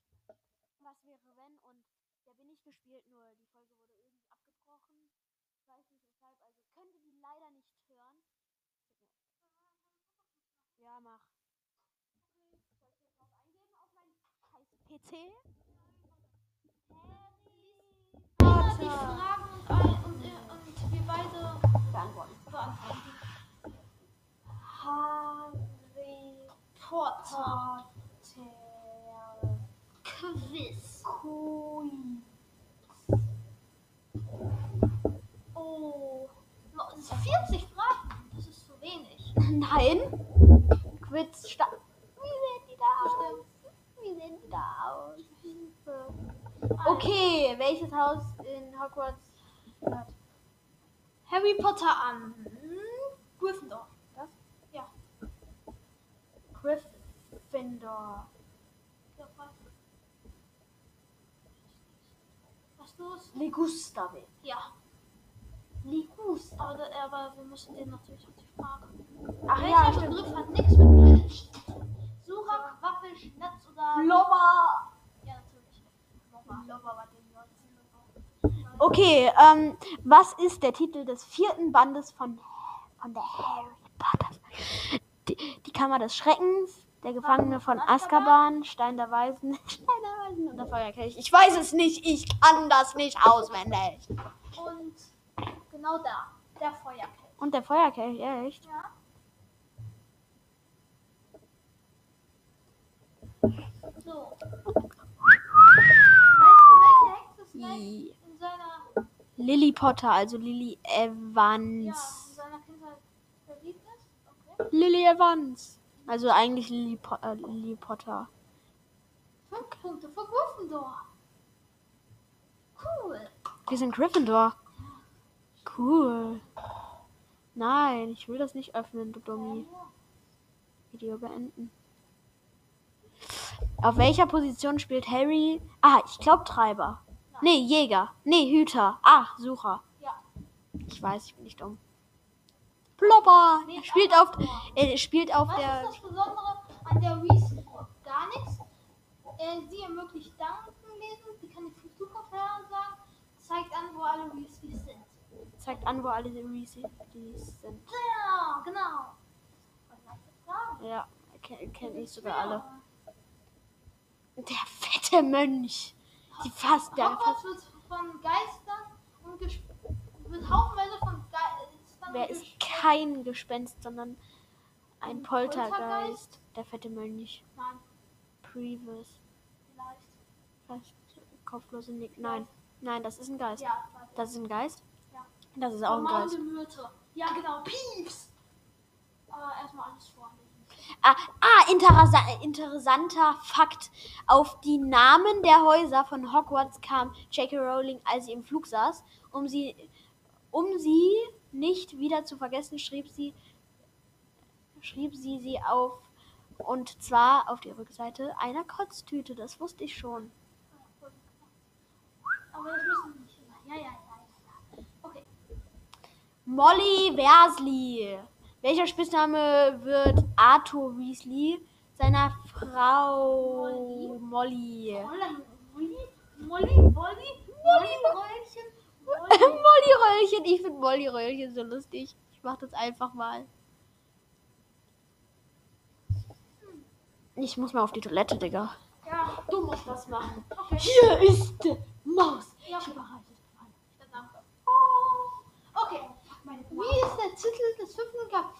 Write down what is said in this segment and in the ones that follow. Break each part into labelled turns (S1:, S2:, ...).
S1: nämlich Was wäre wenn und der bin ich gespielt, nur die Folge wurde irgendwie abgebrochen. Ich weiß nicht weshalb, also könnt ihr die leider nicht hören. Ja, mach. Soll ich jetzt drauf eingeben auf meinen scheiß PC?
S2: Jeder die Fragen und, und, und wir beide
S1: Beantworten.
S2: beantworten.
S1: Harry
S2: Potter.
S1: Potter
S2: Quiz.
S1: Quiz.
S2: Oh. Das sind 40 Fragen. Das ist zu wenig.
S1: Nein. Quiz sta Wie sehen die da aus? Wie sehen die da aus? Okay, welches Haus in Hogwarts gehört?
S2: Harry Potter an. Gryffindor.
S1: Was?
S2: Ja.
S1: Gryffindor.
S2: Ja, was? Was los?
S1: Ligustabe.
S2: Ja.
S1: Ligustabe.
S2: Aber, aber wir müssen den natürlich auch die Frage.
S1: Ach
S2: Welcher
S1: ja, stimmt.
S2: Begriff hat nichts mit tun? Sucher, Quaffel, Schnetz oder.
S1: Lobber.
S2: Ja, natürlich. Lobber.
S1: Lobber war den. Okay, ähm, was ist der Titel des vierten Bandes von, von der Harry Potter? Die, die Kammer des Schreckens, der Gefangene von Azkaban, Stein der Weisen, Stein der Weisen und der Feuerkelch. Ich weiß es nicht, ich kann das nicht auswendig.
S2: Und genau da. Der Feuerkelch.
S1: Und der Feuerkelch, echt?
S2: Ja. So. Weißt du, welche Hexe Snape in seiner,
S1: Lily Potter, also Lily
S2: ja,
S1: Evans.
S2: in seiner Kindheit verliebt ist? Okay.
S1: Lily Evans. Also eigentlich Lily, po äh, Lily Potter.
S2: Fünf Punkte für Gryffindor. Cool.
S1: Wir sind Gryffindor. Cool. Nein, ich will das nicht öffnen, du Dummi. Video beenden. Auf welcher Position spielt Harry? Ah, ich glaube Treiber. Nee, Jäger. Nee, Hüter. Ah, Sucher.
S2: Ja.
S1: Ich weiß, ich bin nicht dumm. Plopper.
S2: Nee,
S1: Er spielt auf, er spielt auf
S2: Was
S1: der.
S2: ist das Besondere an der Weasley-Burg? Gar nichts. Äh, sie ermöglicht Danken lesen, sie kann die Zukunft sagen, zeigt an, wo alle Weasleys sind.
S1: Zeigt an, wo alle Weasleys sind.
S2: Ja, genau. Was sagen?
S1: Ja, kenne kenn ich sogar alle. Der fette Mönch. Die fast, der fast.
S2: Hogwarts wird von Geistern und wird haufenweise von
S1: Wer ist kein Gespenst, sondern ein Poltergeist.
S2: Poltergeist?
S1: Der fette Mönch.
S2: Nein,
S1: Previous.
S2: vielleicht.
S1: Fast kopflose Nick. Nein. Nein, das ist ein Geist.
S2: Ja.
S1: Das ist ein Geist?
S2: Ja.
S1: Das ist auch ein Geist.
S2: Myrte. Ja, genau. Pieps. Aber erstmal alles vorlesen.
S1: Ah, ah interessa interessanter Fakt. Auf die Namen der Häuser von Hogwarts kam J.K. Rowling, als sie im Flug saß. Um sie, um sie nicht wieder zu vergessen, schrieb sie, schrieb sie sie auf. Und zwar auf die Rückseite einer Kotztüte. Das wusste ich schon.
S2: Aber das müssen wir nicht. Ja, ja, ja. ja, ja. Okay.
S1: Molly Weasley. Welcher Spitzname wird Arthur Weasley seiner Frau
S2: Molly?
S1: Molly?
S2: Molly, Molly, Molly, Molly, Röllchen, Molly.
S1: Molly Röllchen. Ich finde Molly Röllchen so lustig. Ich mach das einfach mal. Ich muss mal auf die Toilette, Digga.
S2: Ja,
S1: Du musst das machen.
S2: okay.
S1: Hier ist die Maus.
S2: Ja.
S1: Ich überreiche.
S2: Ja, danke. Okay. Wie ist der Titel des fünften Kap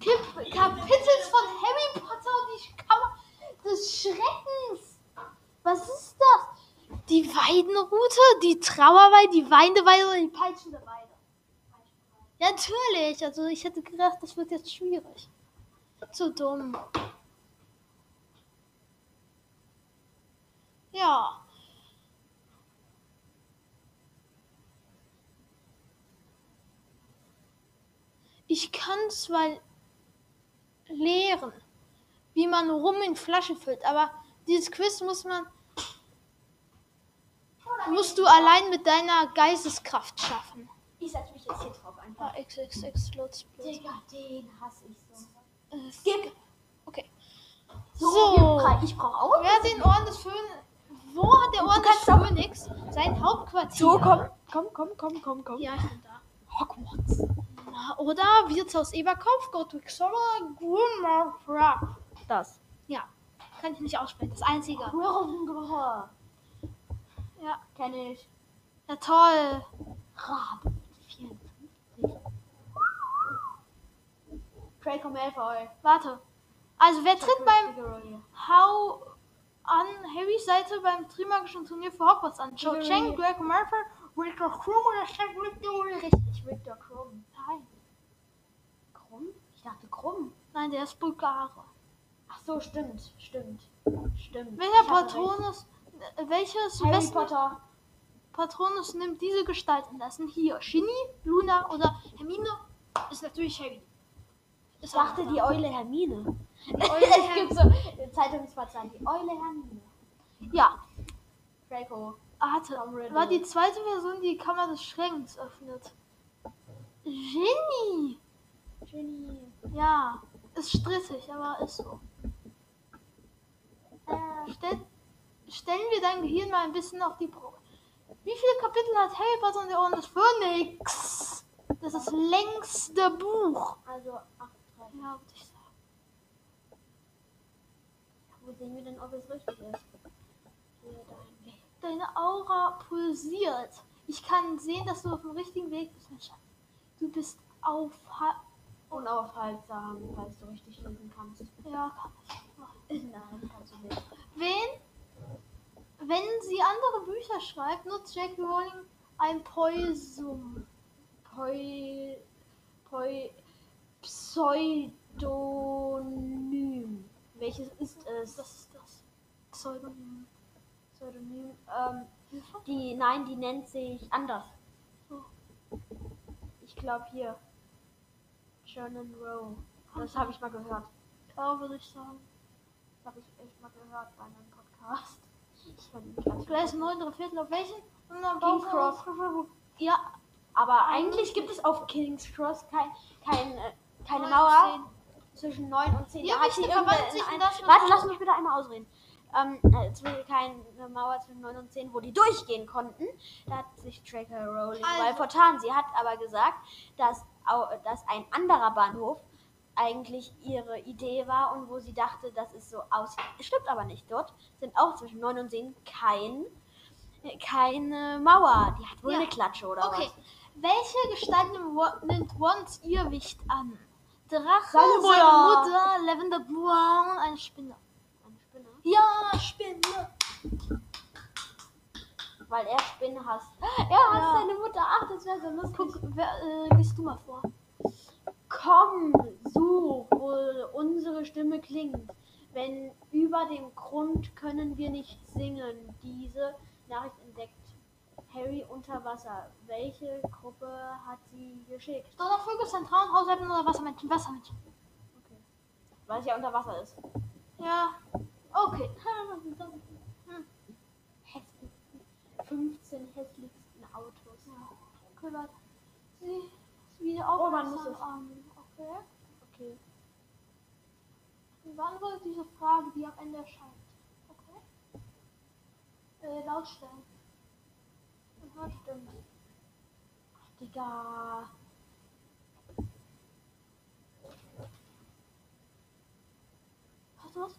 S2: Kapitels von Harry Potter und die Kammer des Schreckens? Was ist das? Die Weidenrute, die Trauerweide, die Weindeweide oder die peitschende Weide? Natürlich. Also ich hätte gedacht, das wird jetzt schwierig. Zu dumm. Ja. Ich kann zwar lehren, wie man Rum in Flaschen füllt, aber dieses Quiz muss man musst du allein mit deiner Geisteskraft schaffen.
S1: Ich setze mich jetzt hier drauf einfach.
S2: Ah, XXX Lutz.
S1: Digga, den hasse ich so.
S2: Äh,
S1: Skip.
S2: Okay.
S1: So,
S2: So.
S1: ich brauche auch
S2: Wer hat den Orden des Phönix. Wo hat der Orden des
S1: kannst auch-
S2: Phönix sein Hauptquartier?
S1: So, komm, komm, komm, komm, komm, komm.
S2: Ja, ich bin da.
S1: Hogwarts.
S2: Na, Oder Wirtshaus Eberkopf, Gottwig Soller, Grimmauld.
S1: Das.
S2: Ja, kann ich nicht aussprechen. Das einzige.
S1: Ja.
S2: Ja,
S1: Kenn ich.
S2: ja toll.
S1: Rabe. 54. Draco Malfoy.
S2: Warte. Also, wer tritt beim. How an Harrys Seite beim Trimagischen Turnier für Hogwarts an? Cho
S1: Diggory.
S2: Chang, Draco Malfoy, Victor Krum oder Cedric Diggory?
S1: Richtig, Victor Krumm.
S2: Nein.
S1: Krumm? Ich dachte Krumm.
S2: Nein, der ist Bulgare.
S1: Ach so, stimmt, stimmt. Stimmt.
S2: Welcher. Patronus, welches
S1: Harry
S2: wessen
S1: Potter.
S2: Patronus nimmt diese Gestalt sind hier Ginny, Luna oder Hermine? Ist natürlich Harry.
S1: Ich dachte die. Eule Hermine.
S2: Eule
S1: es gibt so Zeitungsverzeichen. Die Eule Hermine.
S2: Ja,
S1: Draco. Riddle.
S2: War die zweite Person, die die Kammer des Schreckens öffnet. Ginny!
S1: Ginny.
S2: Ja, ist strittig, aber ist so.
S1: Äh,
S2: Stell, stellen wir dein Gehirn mal ein bisschen auf die Probe. Wie viele Kapitel hat Harry Potter und der Orden des Phönix? Das ist das längste Buch.
S1: also 38.
S2: Ja, würde ich sagen.
S1: Wo sehen wir denn, ob es richtig ist? Hier, dein Weg.
S2: Deine Aura pulsiert. Ich kann sehen, dass du auf dem richtigen Weg bist, mein Schatz. Du bist auf.
S1: Unaufhaltsam, falls du richtig lesen kannst.
S2: Ja, kann ich.
S1: Nein, kannst du nicht.
S2: Wen? Wenn sie andere Bücher schreibt, nutzt J.K. Rowling ein Poisum.
S1: Poi, Poi, Pseudonym. Welches ist es?
S2: Das ist das. Pseudonym.
S1: Pseudonym. Ähm, die, nein, die nennt sich anders.
S2: Oh.
S1: Ich glaube hier. Shannon Rowe. Das habe ich mal gehört.
S2: Ja, würde ich sagen.
S1: Das habe ich echt mal gehört bei einem Podcast. Ich
S2: neun, drei Viertel auf welchen?
S1: King's
S2: Cross. Ja,
S1: Aber eigentlich gibt es auf King's Cross kein, kein, äh, keine Mauer zwischen 9 und 10.
S2: Ja,
S1: Da hat
S2: wichtig,
S1: sie Warte, lass mich bitte einmal ausreden. Ähm, äh, zwischen- keine Mauer zwischen 9 und 10, wo die durchgehen konnten. Da hat sich Tracker Rowling
S2: Also-
S1: weil vertan. Sie hat aber gesagt, dass, dass ein anderer Bahnhof eigentlich ihre Idee war und wo sie dachte, dass es so aussieht. Stimmt aber nicht. Dort sind auch zwischen 9 und 10 kein, keine Mauer. Die hat wohl
S2: Ja.
S1: eine Klatsche oder
S2: Okay.
S1: was.
S2: Welche Gestalt nimmt Wa- nimmt Wands Irrwicht an? Drache,
S1: Seine
S2: seine
S1: Mutter.
S2: Lavender Brown, eine Spinne.
S1: Eine Spinne.
S2: Ja, Spinne.
S1: Weil er Spinnen hasst. Er hasst
S2: Ja.
S1: seine Mutter. Ach, das wäre so lustig.
S2: Guck, wer, äh, liest du mal vor.
S1: Komm, so, wo unsere Stimme klingt. Wenn über dem Grund können wir nicht singen. Diese Nachricht entdeckt Harry unter Wasser. Welche Gruppe hat sie geschickt?
S2: Donnervögel, Zentralen, Haushälten oder Wassermännchen? Wassermännchen.
S1: Okay. Weil es ja unter Wasser ist.
S2: Ja. Okay.
S1: Hm. Hässlichsten, 15 hässlichsten Autos.
S2: Okay, warte. Sie wieder
S1: Oh, man muss es.
S2: an. Okay.
S1: Okay.
S2: Beantwortet diese Frage, die am Ende erscheint. Okay. Äh, lautstellen.
S1: Ja, stimmt. Ach, Digga.
S2: Hast du was?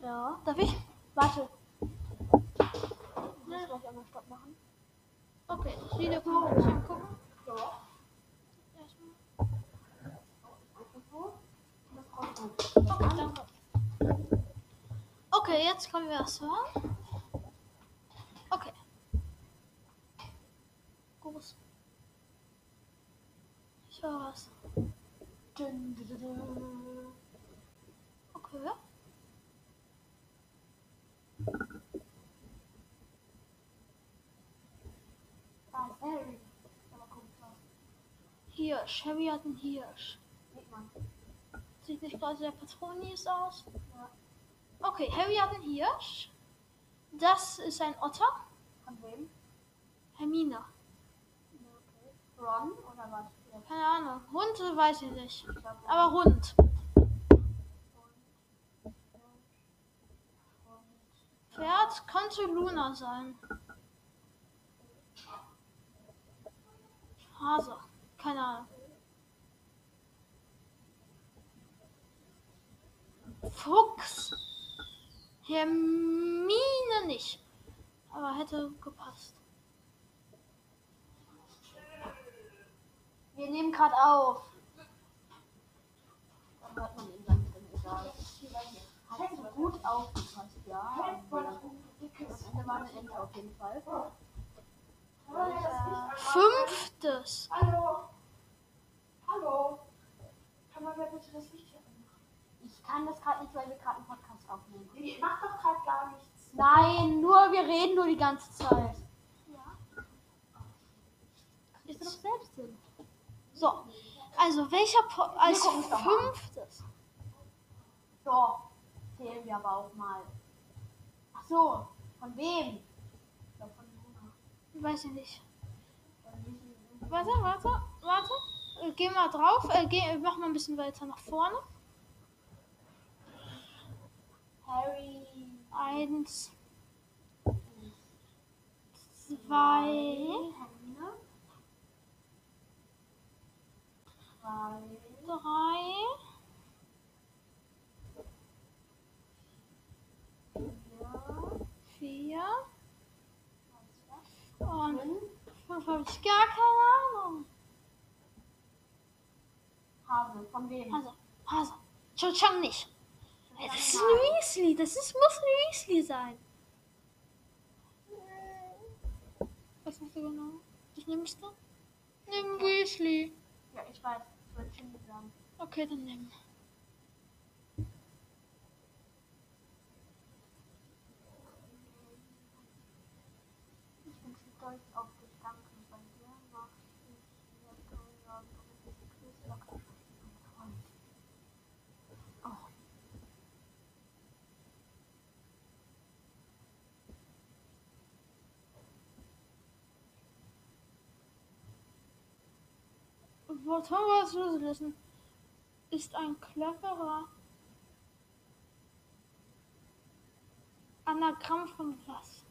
S1: Ja.
S2: Darf ich?
S1: Warte. Ich muss gleich einmal Stopp machen.
S2: Okay, man sich angucken.
S1: Ja.
S2: Erstmal.
S1: Einfach so. Und das rausholen.
S2: Okay, jetzt können wir hören. Okay. Groß. Ich höre was. Okay.
S1: Da ist Harry. Mal.
S2: Hirsch. Harry hat einen Hirsch.
S1: Sieht man.
S2: Sieht nicht gerade sehr patronisch aus.
S1: Ja.
S2: Okay, Harry hat einen Hirsch. Das ist ein Otter.
S1: Von wem?
S2: Hermine.
S1: Ja, okay. Ron oder was?
S2: Keine Ahnung. Hund weiß ich nicht. Aber Hund.
S1: Und, und, und.
S2: Lord könnte Luna sein. Hase. Keine Ahnung. Fuchs. Hermine nicht. Aber hätte gepasst.
S1: Wir nehmen gerade auf. Dann hört man gut aufgepasst, ja. Das Ende war eine Ente auf jeden Fall.
S2: Fünftes.
S3: Hallo. Hallo. Kann man mir bitte das Licht
S1: kann das gerade nicht, weil wir gerade einen Podcast aufnehmen.
S3: Ich mach doch gerade gar nichts.
S1: Nein, nur wir reden nur die ganze Zeit.
S2: Ist
S1: doch selbst Sinn.
S2: So. Also welcher po als fünftes?
S1: So, zählen wir aber auch mal. Ach so, von wem? Ja, von Luna.
S2: Weiß ich nicht.
S1: Von Lizzie.
S2: Warte, warte, warte. Äh, Geh mal drauf. Äh, geh, mach mal ein bisschen weiter nach vorne.
S1: Harry.
S2: Eins, zwei.
S1: Drei. Vier.
S2: und
S1: Fünf.
S2: fünf habe ich gar keine Ahnung.
S1: Hase. Von wem?
S2: Hase, Hase. Cho Chang nicht. Das ist ein Weasley. Das ist, muss ein Weasley sein. Was machst du genau? Was nimmst du? Nimm Weasley.
S1: Ja, ich weiß. Ich wollte Ginny sagen.
S2: Okay, dann nimm.
S1: Ich bin stolz auf dich. Danke. Bei dir mach ich mir keine Sorgen. Du bist die größte Locke. Oh.
S2: Hogwarts loslassen ist ein cleverer Anagramm von was?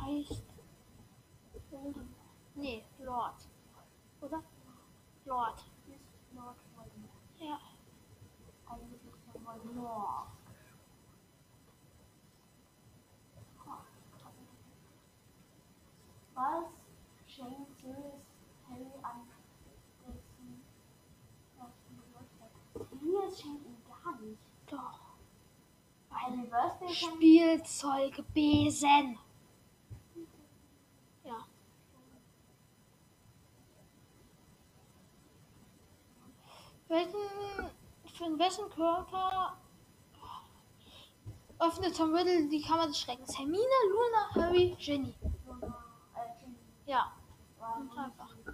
S2: Heißt Voldemort. Nee, Lord. Oder? Lord.
S1: Lord Voldemort.
S2: Ja.
S1: Eigentlich ist er Voldemort. Was schenkt Sirius Harry an dessen Geburtstag? Sirius schenkt ihm gar nicht.
S2: Doch.
S1: Ein Birthday
S2: Spielzeug Besen. Ja. Welchen, von wessen Körper öffnet Tom Riddle die Kammer des Schreckens? Hermine, Luna, Harry, Ginny. Ja.
S1: Nicht
S2: einfach.
S1: sie.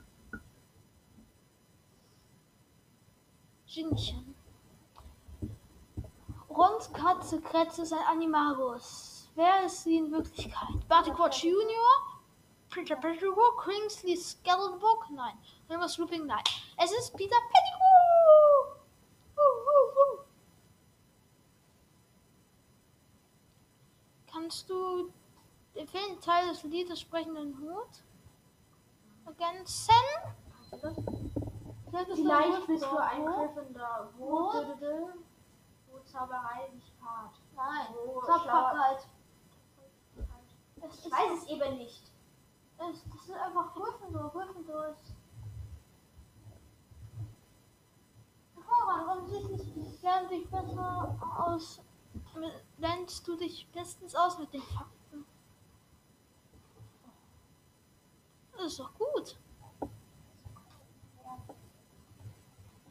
S2: Ginnychen. Rons Katze Kretze ist ein Animagus. Wer ist sie in Wirklichkeit? Barty Crouch Jr., Peter Pettigrew, Kingsley Skeletonbook? Nein. Remus Looping? Nein. Es ist Peter Pettigrew! Kannst du den Teil des Liedes sprechenden Hut ergänzen?
S1: Vielleicht bist du ein? Gryffindor.
S2: Wo?
S1: Wo, Zauberei nicht part.
S2: Nein. Tapferkeit.
S1: Ich weiß es eben nicht.
S2: Es, das ist einfach Gryffindor. Gryffindor ist. Hervorragend. Offensichtlich lernst du dich besser aus. Lernst du dich bestens aus mit den Fakten. Das ist doch gut.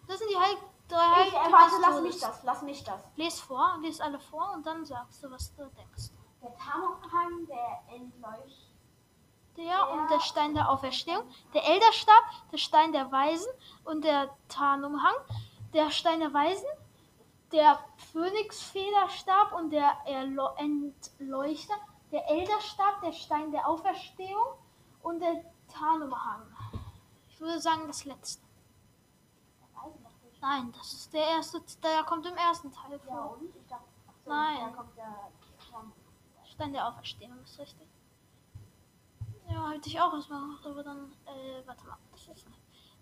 S2: Das sind die Heil drei
S1: Ich, äh, warte, lass mich das, lass mich das.
S2: Les vor, les alle vor und dann sagst du, was du denkst.
S1: Der Tarnumhang, der entleuchtet.
S2: Der und der Stein der Auferstehung, der Elderstab, der Stein der Weisen und der Tarnumhang, der Stein der Weisen, der Phönixfederstab und der Erlo Entleuchter, der Elderstab, der Stein der Auferstehung und der Tarnumhang. Ich würde sagen das letzte. Nein, das ist der erste, der kommt im ersten Teil
S3: Ja,
S2: vor.
S3: und? Ich dachte, ach so,
S2: Nein.
S3: der.
S2: Stein der Auferstehung ist richtig. Ja, hätte ich auch erstmal gemacht, aber dann, äh, warte mal. Das ist,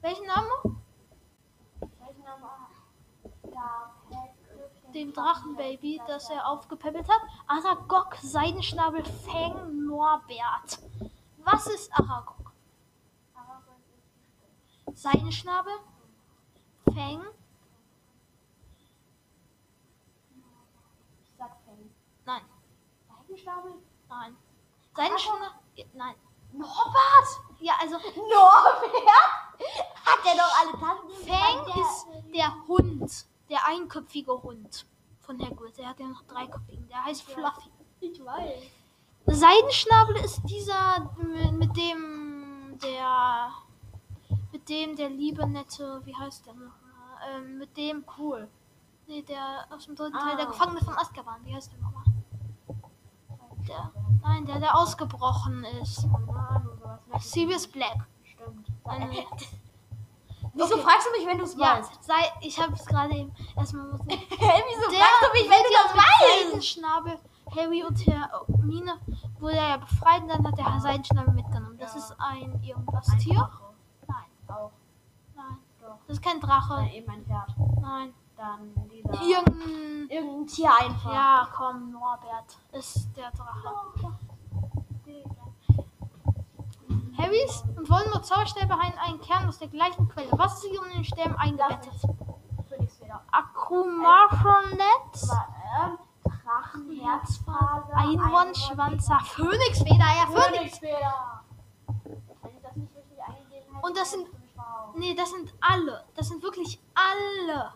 S2: welchen Namen?
S3: Welchen Namen? Ja,
S2: Dem Drachenbaby, das er aufgepäppelt hat. Aragog, Seidenschnabel, Fang, Norbert. Was ist Aragog? Seidenschnabel, Fang,
S3: Ich sag Fang.
S2: nein,
S3: Seidenschnabel?
S2: nein. Seidenschnabel, nein.
S3: Norbert!
S2: Ja, also
S3: Norbert? Hat der doch alle Tassen?
S2: Fang ist der Hund, der einköpfige Hund von Hagrid. Der hat ja noch dreiköpfigen. Der heißt Fluffy.
S3: Ich weiß.
S2: Seidenschnabel ist dieser mit, mit dem der dem der liebe nette, wie heißt der noch? Ähm, mit dem
S3: Cool.
S2: nee, der aus dem dritten
S3: Ah.
S2: Teil, der Gefangene von Azkaban, wie heißt der nochmal? Der, nein, der der ausgebrochen ist. Sirius Black.
S3: Stimmt.
S2: Äh,
S3: Wieso
S2: Okay.
S3: fragst du mich, wenn du es
S2: ja,
S3: weißt?
S2: sei, ich habe es gerade eben erstmal muss
S3: Wieso
S2: Der
S3: fragst du mich, wenn du das weißt?
S2: Seidenschnabel, Harry und Hermine wurde er ja befreit und dann hat der Seidenschnabel mitgenommen. Das
S3: Ja.
S2: ist ein irgendwas Tier? Nein,
S3: Auch.
S2: nein.
S3: Doch.
S2: Das ist kein Drache.
S3: Dann eben ein Pferd.
S2: Nein.
S3: Dann dieser.
S2: Irgendein.
S3: Irgendein Tier einfach.
S2: Ja, komm, Norbert ist der Drache. Harrys und Voldemort Zauberstäbe haben einen Kern aus der gleichen Quelle. Was ist hier um den Stäben eingebettet? Akkumachonet,
S3: Aber, ähm, Drachen, Herzfaser,
S2: Einhornschwanzer, Phönixfeder, ja, Phönix.
S3: Phönixfeder.
S2: Und das sind-
S3: verhauen.
S2: Nee, das sind alle. Das sind wirklich alle.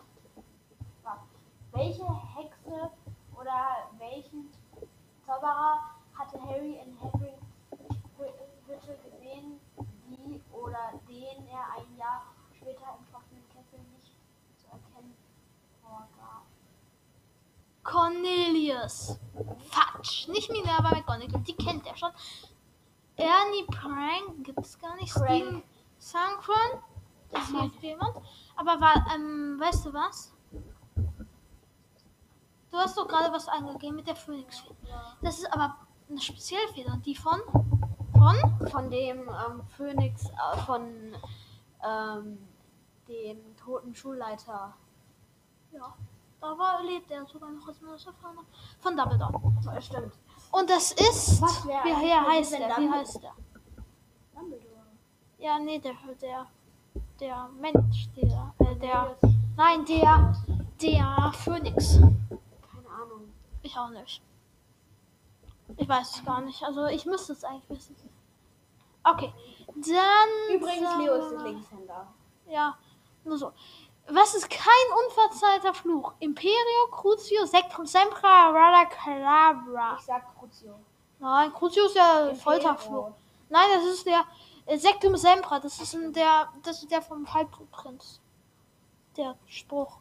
S3: Welche Hexe oder welchen Zauberer hatte Harry in Hagrids Hü- Hütte gesehen, die oder den er ein Jahr später im trockenen Kessel nicht zu erkennen vorgab?
S2: Cornelius. Fatsch. Nicht Minerva McGonagall. Die kennt er schon. Ernie Prank gibt's gar nicht.
S3: Prank.
S2: Steven Sankron. Das hilft jemand. Aber war, ähm, weißt du was? Du hast doch gerade was eingegeben mit der Phoenix. Das ist aber eine Spezialfeder. Die von? Von?
S1: Von dem ähm, Phönix, äh, von ähm, dem toten Schulleiter.
S2: Ja. Da war, lebt er sogar noch als hat. Von Dumbledore.
S1: So, stimmt.
S2: Und das ist.
S1: Was
S2: wie, heißt der? Wie heißt der?
S1: Dumbledore.
S2: Ja, nee, der, der, der Mensch, der, äh, der, nein, der, der Phönix.
S1: Keine Ahnung.
S2: Ich auch nicht. Ich weiß es gar nicht. Also, ich müsste es eigentlich wissen. Okay, dann.
S1: Übrigens,
S2: sagen
S1: Leo ist Linkshänder.
S2: Ja, nur so. Was ist kein unverzeihter Fluch? Imperio, Crucio, Sectum Sempra, Rada Calabra.
S3: Ich sag Crucio.
S2: Nein, Crucio ist ja Folterfluch. Nein, das ist der Sectum Sempra. Das ist der, das ist der vom Halbblutprinz. Der Spruch.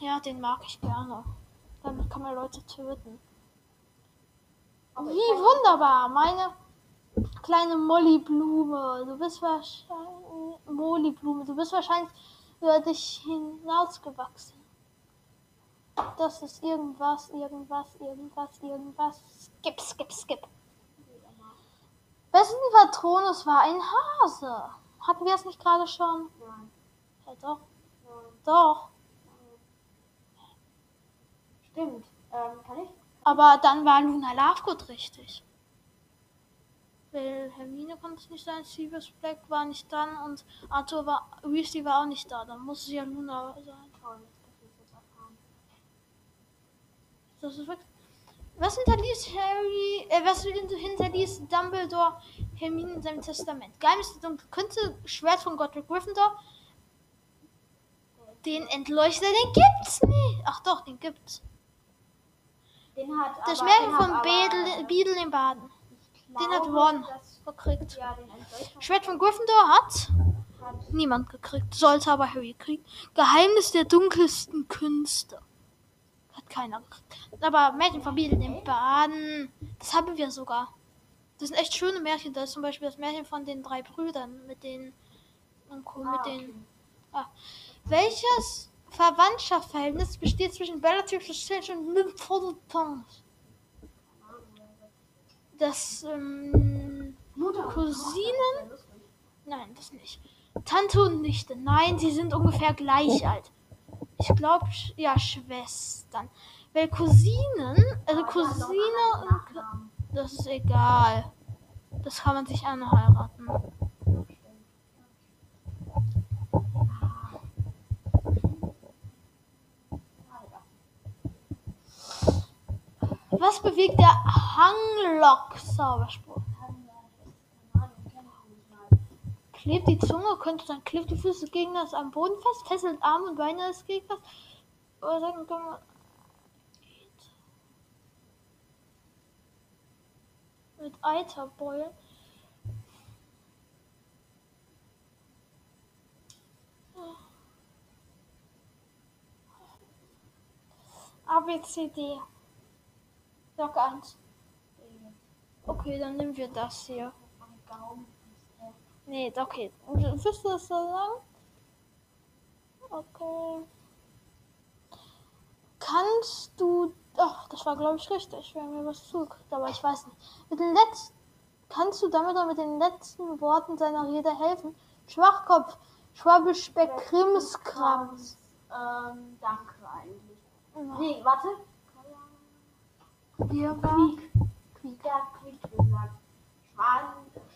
S2: Ja, den mag ich gerne. Damit kann man Leute töten. Wie wunderbar, meine kleine Mollyblume. Du bist wahrscheinlich Mollyblume. Du bist wahrscheinlich über dich hinausgewachsen. Das ist irgendwas, irgendwas, irgendwas, irgendwas. Skip, skip, skip. Wessen Patronus war ein Hase? Hatten wir es nicht gerade schon?
S3: Nein,
S2: Ja, doch.
S3: nein,
S2: Doch.
S3: nein. Stimmt. Ähm, kann ich?
S2: Aber dann war Luna Lovegood richtig. Weil Hermine konnte es nicht sein, Sirius Black war nicht dann und Arthur war, Weasley war auch nicht da. Dann muss es ja Luna sein.
S3: Erfahren.
S2: Das ist wirklich. Was hinterließ Harry, äh, was hinterließ Dumbledore Hermine in seinem Testament? Geheimnis der dunklen Künste, Schwert von Godric Gryffindor. Den Entleuchter, den gibt's nicht. Ach doch, den gibt's.
S3: Den hat
S2: Das
S3: aber, hat
S2: von Bedel, Beadle in Baden. Den hat Ron gekriegt.
S3: Ja,
S2: Schwert von Gryffindor hat
S3: hat.
S2: niemand gekriegt, sollte aber Harry kriegen. Geheimnis der dunkelsten Künste. Hat keiner. Aber Märchen von Beadle in Baden, das haben wir sogar. Das sind echt schöne Märchen. Da ist zum Beispiel das Märchen von den drei Brüdern mit den Und Co.
S1: Ah,
S2: mit
S1: okay.
S2: den. Welches Verwandtschaftsverhältnis besteht zwischen Bellatrix Lestrange und Nymphadora Tonks? Das, ähm, Cousinen?
S1: Das
S2: nein, das nicht. Tante und Nichte, nein, sie sind ungefähr gleich alt. Ich glaube, ja, Schwestern. Weil Cousinen, also Cousine. Das ist egal. Das kann man sich auch noch heiraten. Was bewegt der Hanglock-Zauberspruch? Klebt die Zunge, könnte dann klebt die Füße des Gegners am Boden fest, fesselt Arme und Beine des Gegners. Oder sagen kann man. Mit Eiterbeulen. A, B, C, D. Sag eins. Okay, dann nehmen wir das hier. Nee, okay. Wirst du das so lang? Okay. Kannst du. Ach, das war glaube ich richtig. Wir haben mir was zugekriegt, aber ich weiß nicht. Mit den letzten. Kannst du damit oder mit den letzten Worten seiner Rede helfen? Schwachkopf, Schwabbelspeck, Krimskrams.
S1: Ähm, danke eigentlich.
S2: Ja.
S1: Nee, warte.
S2: War.
S1: Quiek. Der hat Quiek gesagt. Schwan,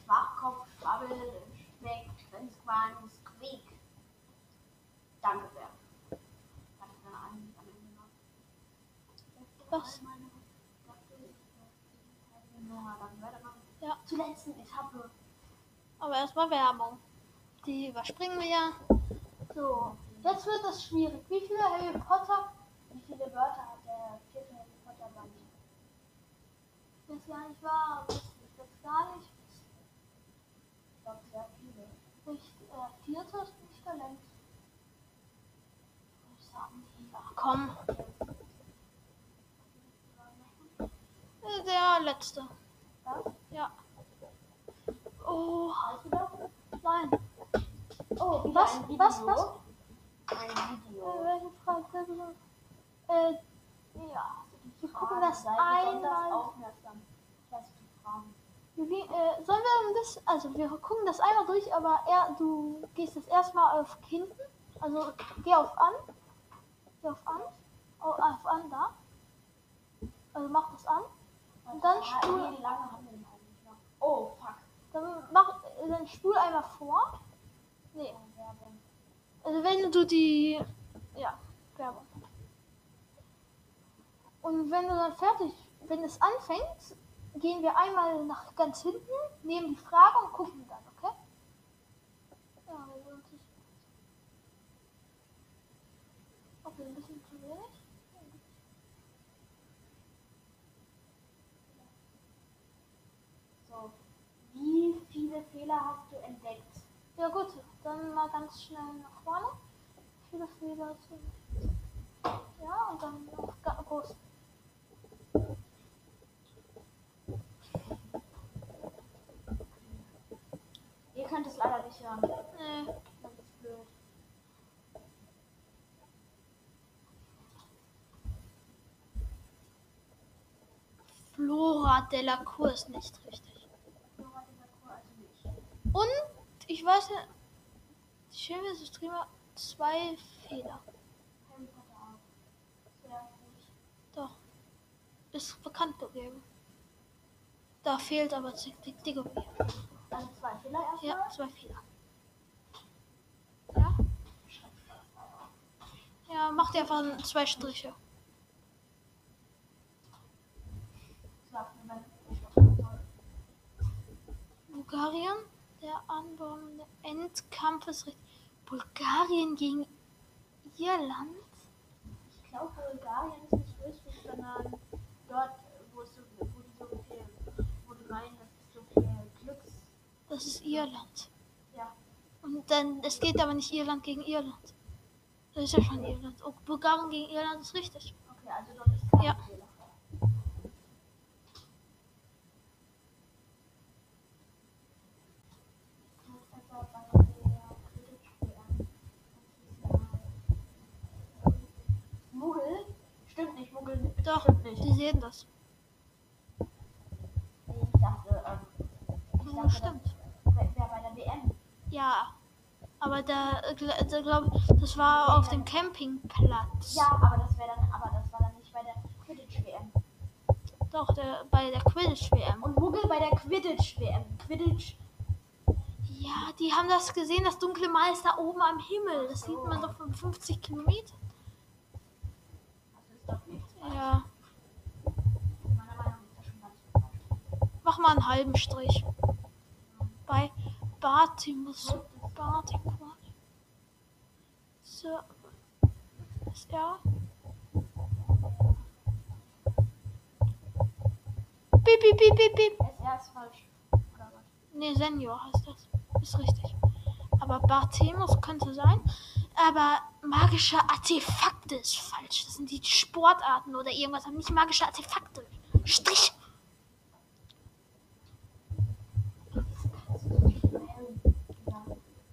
S1: Schwachkopf, Schwabbel, Speck, Grenzqualms, Quiek. Danke sehr. Hatte ich eine Ahnung, am Ende noch.
S2: Was?
S1: Ja, dann. Zur letzten Etappe.
S2: Aber erstmal Werbung. Die überspringen wir ja. So, jetzt wird es schwierig. Wie viele Harry Potter?
S1: Wie viele Wörter hat der vierte Harry Potter Band?
S2: Das ist gar nicht wahr. Das ist das gar nicht.
S1: Ich glaube, sehr viele.
S2: Nicht, äh, vierte ist nicht der längste. Ich sag nicht. Ach komm. Äh, Der letzte.
S1: Was?
S2: Ja. Oh,
S1: Weißt du das?
S2: nein.
S1: Oh,
S2: Was? Was? Was?
S1: Ein
S2: Äh,
S1: Video.
S2: welche Frage? Äh, ja. Wir gucken das einmal. Gehen, äh, sollen wir bisschen, also wir gucken das einmal durch, aber er, du gehst jetzt erstmal auf hinten, also geh auf an, geh auf an, oh, auf an da, also mach das an, Und dann spul-
S1: nee, wie? Oh, fuck.
S2: dann mach, dann spul einmal vor, nee, also wenn du die, ja, Werbung. Und wenn du dann fertig, wenn es anfängt, gehen wir einmal nach ganz hinten, nehmen die Frage und gucken dann, okay? Ja, wir sind sich. Okay, ein bisschen zu wenig.
S1: So. Wie viele Fehler hast du entdeckt?
S2: Ja gut, dann mal ganz schnell nach vorne. Viele Fehler sind. Ja, und dann auf ga- groß.
S1: Ihr könnt es leider nicht hören.
S2: Nee.
S1: Das ist blöd.
S2: Flora della Cour ist nicht richtig.
S1: Flora de la Cour also nicht.
S2: Und ich weiß nicht, die Schilde des Streamer zwei Fehler. Doch. Ist bekannt gegeben. Da fehlt aber die Diggory.
S1: Also zwei Fehler erstmal.
S2: Ja, zwei Fehler. Ja? Ja, mach dir einfach zwei Striche. Bulgarien, der anbahnende Endkampf ist richtig. Bulgarien gegen Irland?
S1: Ich glaube, Bulgarien ist nicht Österreich, sondern dort,
S2: Das ist Irland.
S1: Ja.
S2: Und dann, es geht aber nicht Irland gegen Irland. Das ist ja schon Irland. Oh, Bulgarien gegen Irland ist richtig.
S1: Okay, also dort ist Irland.
S2: Ja.
S1: Muggel? Stimmt nicht, Muggel. Doch, nicht.
S2: die sehen das.
S1: Ich dachte, ähm, ich
S2: oh,
S1: dachte,
S2: Stimmt
S1: wer bei der WM.
S2: Ja. Aber da, da glaube das war auf dem Campingplatz.
S1: Ja, aber das wäre dann, aber das war dann nicht bei der Quidditch WM.
S2: Doch, der, bei der Quidditch-WM.
S1: Und Muggel bei der Quidditch WM. Quidditch.
S2: Ja, die haben das gesehen, das dunkle Mal ist da oben am Himmel. Das sieht man doch von 50 Kilometern.
S1: Das ist doch nichts.
S2: Ja.
S1: Meiner Meinung nach ist das schon ganz gut.
S2: Mach mal einen halben Strich. Bei Bartimus. Bartimus. So. Ist er? Piep, piep, piep, piep, piep.
S1: SR ist falsch.
S2: Nee, Senior heißt das. Ist richtig. Aber Bartemus könnte sein. Aber magische Artefakte ist falsch. Das sind die Sportarten oder irgendwas. Aber nicht magische Artefakte. Strich.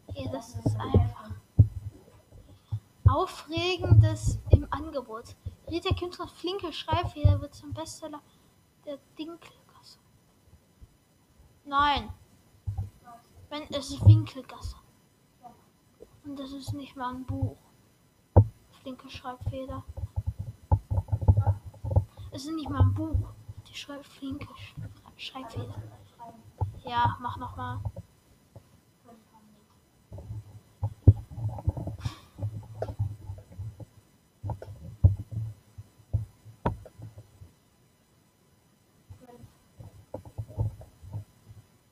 S2: Okay, das ist einfach. Aufregendes im Angebot. Rita Künstler flinke Schreibfehler wird zum Bestseller der Dinkelgasse. Nein. Wenn es ist Winkelgasse. Und das ist nicht mal ein Buch. Flinke Schreibfehler. Es ist nicht mal ein Buch. Die Schreib flinke Sch- Schreibfehler. Ja, mach noch mal.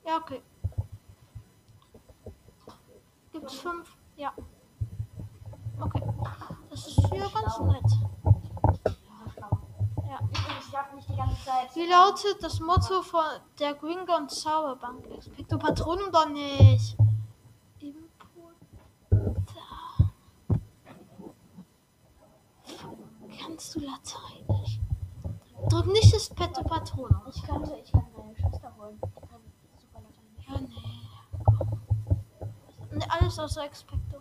S2: Ja, okay. Gibt's fünf? Ja. Okay. Das ist hier ganz nett. Ja.
S1: Übrigens, ich habe nicht die ganze Zeit.
S2: Wie lautet das Motto von der Gringon Zauberbank? Expecto Patronum doch nicht. Kannst du Lateinisch? Drück nicht das Petto Patronum.
S1: Ich könnte, ich kann meine Schwester holen. Die kann super Lateinisch.
S2: Ja, nee. Komm. Alles außer Expecto.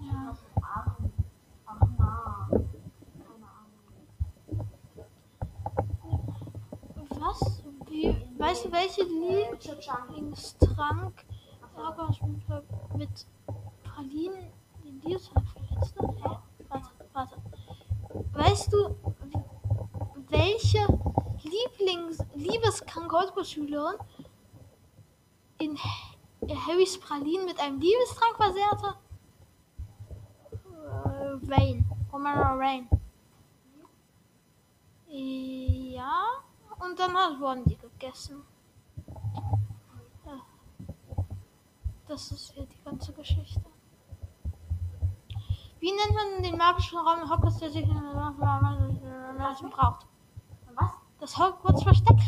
S2: Ja.
S1: Aus dem Arm. Ach, na. Keine Ahnung.
S2: Was? Wie, weißt du, welche. Lieblingstrank Argos mit, Pralinen Liebestrank verletzt hat? Hä? Warte, warte. Weißt du, welche Lieblings liebeskranke Hauptschülerin in Ha- Harrys Pralinen mit einem Liebestrank versehrte? Äh, Vane. Romero Rain. Ja, und dann hat wurden die gegessen. Ja. Das ist hier die ganze Geschichte. Wie nennt man den magischen Raum Hogwarts, der sich in der Menschen braucht?
S1: Was?
S2: Das Hogwarts-Versteck?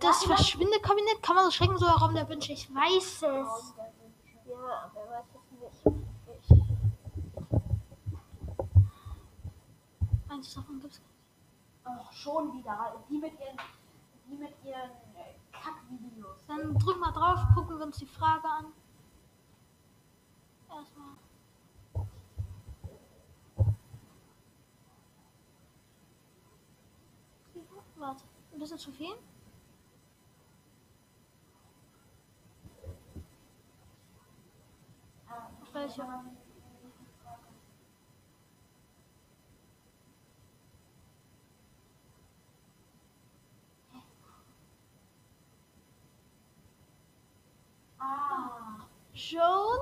S2: Das Verschwindekabinett? Kann man so schrecken, so ein Raum der Wünsche? Ich weiß es.
S1: Ja, wer weiß es nicht.
S2: Eins davon gibt's.
S1: Oh, schon wieder. Die mit ihren, mit ihren äh, Kackvideos.
S2: Dann drück mal drauf, gucken wir uns die Frage an. Erstmal. Warte, ein bisschen zu viel? Welche?
S1: Ah,
S2: John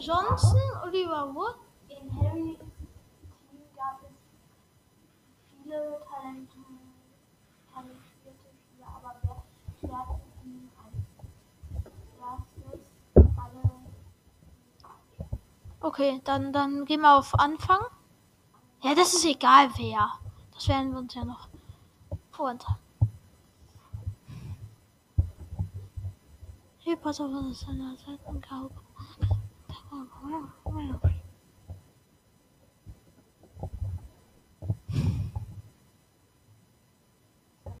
S2: Johnson, Oliver Wood.
S1: in Harrys Team gab es viele Talente, talentierte Spieler, aber wer stärkte ihn als erstes alle
S2: Okay, dann, dann gehen wir auf Anfang. Ja, das ist egal wer. Das werden wir uns ja noch vorenthalten. Harry Potter war seiner Zeit ein Gaube.